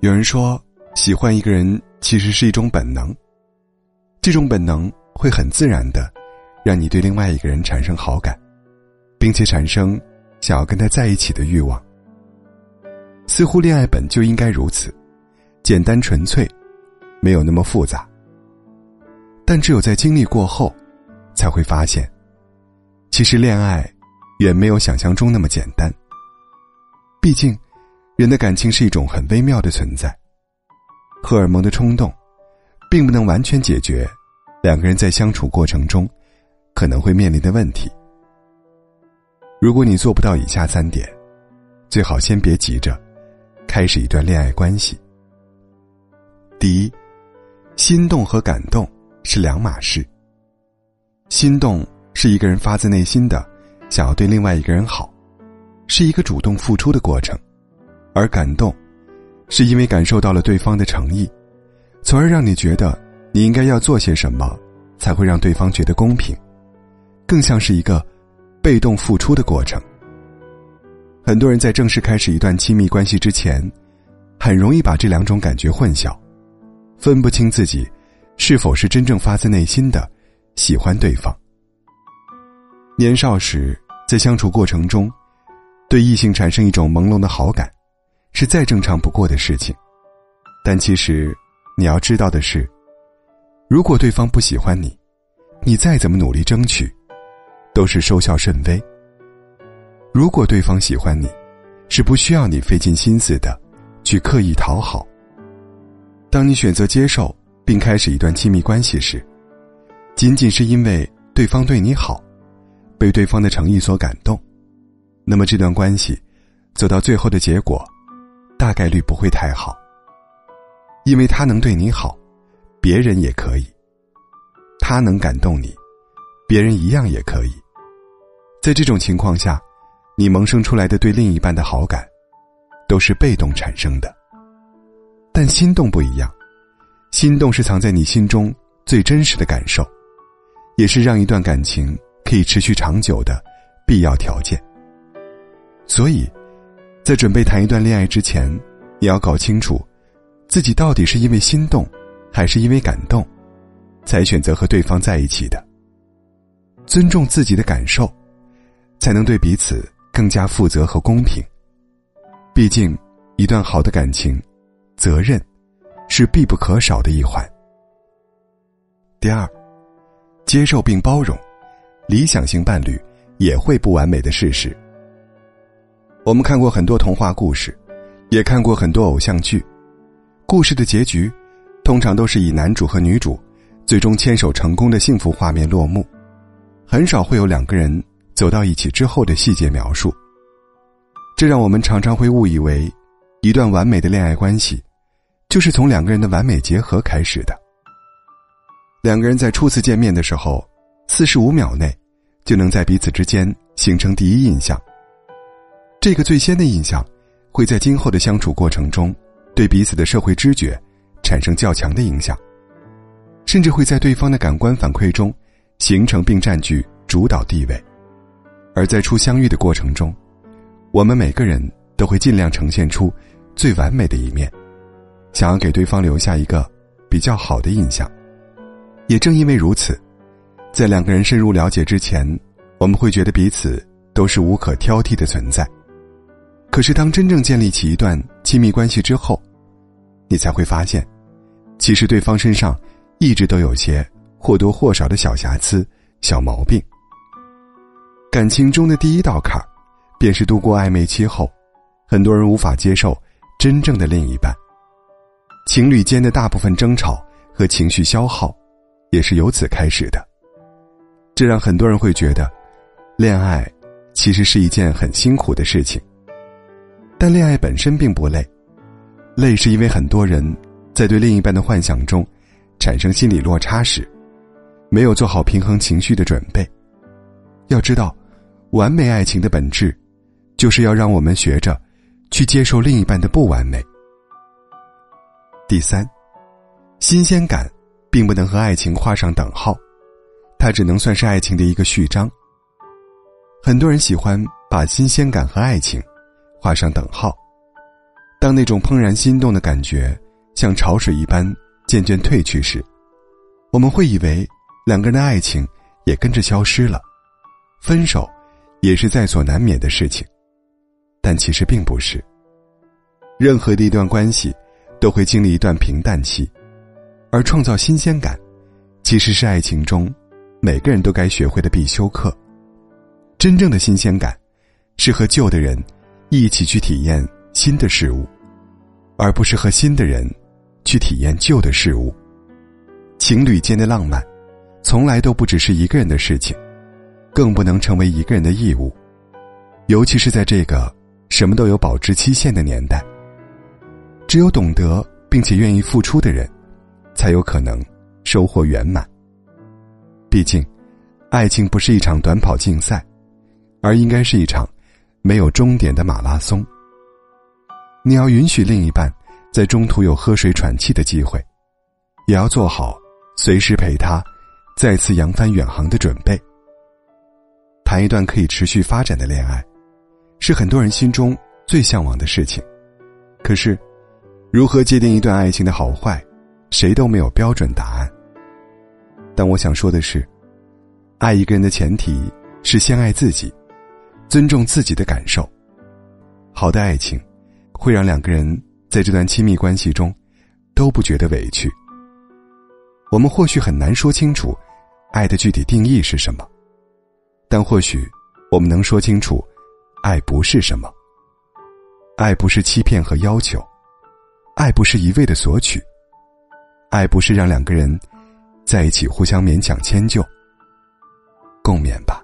有人说，喜欢一个人其实是一种本能，这种本能会很自然的让你对另外一个人产生好感，并且产生想要跟他在一起的欲望。似乎恋爱本就应该如此，简单纯粹，没有那么复杂。但只有在经历过后，才会发现，其实恋爱远没有想象中那么简单。毕竟。人的感情是一种很微妙的存在，荷尔蒙的冲动，并不能完全解决两个人在相处过程中可能会面临的问题。如果你做不到以下三点，最好先别急着开始一段恋爱关系。第一，心动和感动是两码事。心动是一个人发自内心的想要对另外一个人好，是一个主动付出的过程。而感动，是因为感受到了对方的诚意，从而让你觉得你应该要做些什么，才会让对方觉得公平，更像是一个被动付出的过程。很多人在正式开始一段亲密关系之前，很容易把这两种感觉混淆，分不清自己是否是真正发自内心的喜欢对方。年少时在相处过程中，对异性产生一种朦胧的好感。是再正常不过的事情，但其实你要知道的是，如果对方不喜欢你，你再怎么努力争取，都是收效甚微。如果对方喜欢你，是不需要你费尽心思的去刻意讨好。当你选择接受并开始一段亲密关系时，仅仅是因为对方对你好，被对方的诚意所感动，那么这段关系走到最后的结果。大概率不会太好，因为他能对你好，别人也可以；他能感动你，别人一样也可以。在这种情况下，你萌生出来的对另一半的好感，都是被动产生的。但心动不一样，心动是藏在你心中最真实的感受，也是让一段感情可以持续长久的必要条件。所以。在准备谈一段恋爱之前，你要搞清楚，自己到底是因为心动，还是因为感动，才选择和对方在一起的。尊重自己的感受，才能对彼此更加负责和公平。毕竟，一段好的感情，责任是必不可少的一环。第二，接受并包容，理想型伴侣也会不完美的事实。我们看过很多童话故事，也看过很多偶像剧，故事的结局通常都是以男主和女主最终牵手成功的幸福画面落幕，很少会有两个人走到一起之后的细节描述。这让我们常常会误以为，一段完美的恋爱关系就是从两个人的完美结合开始的。两个人在初次见面的时候，四十五秒内就能在彼此之间形成第一印象。这个最先的印象，会在今后的相处过程中，对彼此的社会知觉产生较强的影响，甚至会在对方的感官反馈中形成并占据主导地位。而在初相遇的过程中，我们每个人都会尽量呈现出最完美的一面，想要给对方留下一个比较好的印象。也正因为如此，在两个人深入了解之前，我们会觉得彼此都是无可挑剔的存在。可是，当真正建立起一段亲密关系之后，你才会发现，其实对方身上一直都有些或多或少的小瑕疵、小毛病。感情中的第一道坎儿，便是度过暧昧期后，很多人无法接受真正的另一半。情侣间的大部分争吵和情绪消耗，也是由此开始的。这让很多人会觉得，恋爱其实是一件很辛苦的事情。但恋爱本身并不累，累是因为很多人在对另一半的幻想中产生心理落差时，没有做好平衡情绪的准备。要知道，完美爱情的本质，就是要让我们学着去接受另一半的不完美。第三，新鲜感并不能和爱情画上等号，它只能算是爱情的一个序章。很多人喜欢把新鲜感和爱情。画上等号，当那种怦然心动的感觉像潮水一般渐渐退去时，我们会以为两个人的爱情也跟着消失了，分手也是在所难免的事情。但其实并不是。任何的一段关系都会经历一段平淡期，而创造新鲜感，其实是爱情中每个人都该学会的必修课。真正的新鲜感，是和旧的人一起去体验新的事物，而不是和新的人去体验旧的事物。情侣间的浪漫，从来都不只是一个人的事情，更不能成为一个人的义务，尤其是在这个什么都有保质期限的年代。只有懂得并且愿意付出的人，才有可能收获圆满。毕竟，爱情不是一场短跑竞赛。而应该是一场没有终点的马拉松。你要允许另一半在中途有喝水喘气的机会，也要做好随时陪他再次扬帆远航的准备。谈一段可以持续发展的恋爱，是很多人心中最向往的事情。可是，如何界定一段爱情的好坏，谁都没有标准答案。但我想说的是，爱一个人的前提是先爱自己。尊重自己的感受。好的爱情，会让两个人在这段亲密关系中都不觉得委屈。我们或许很难说清楚爱的具体定义是什么，但或许我们能说清楚爱不是什么。爱不是欺骗和要求，爱不是一味的索取，爱不是让两个人在一起互相勉强迁就。共勉吧。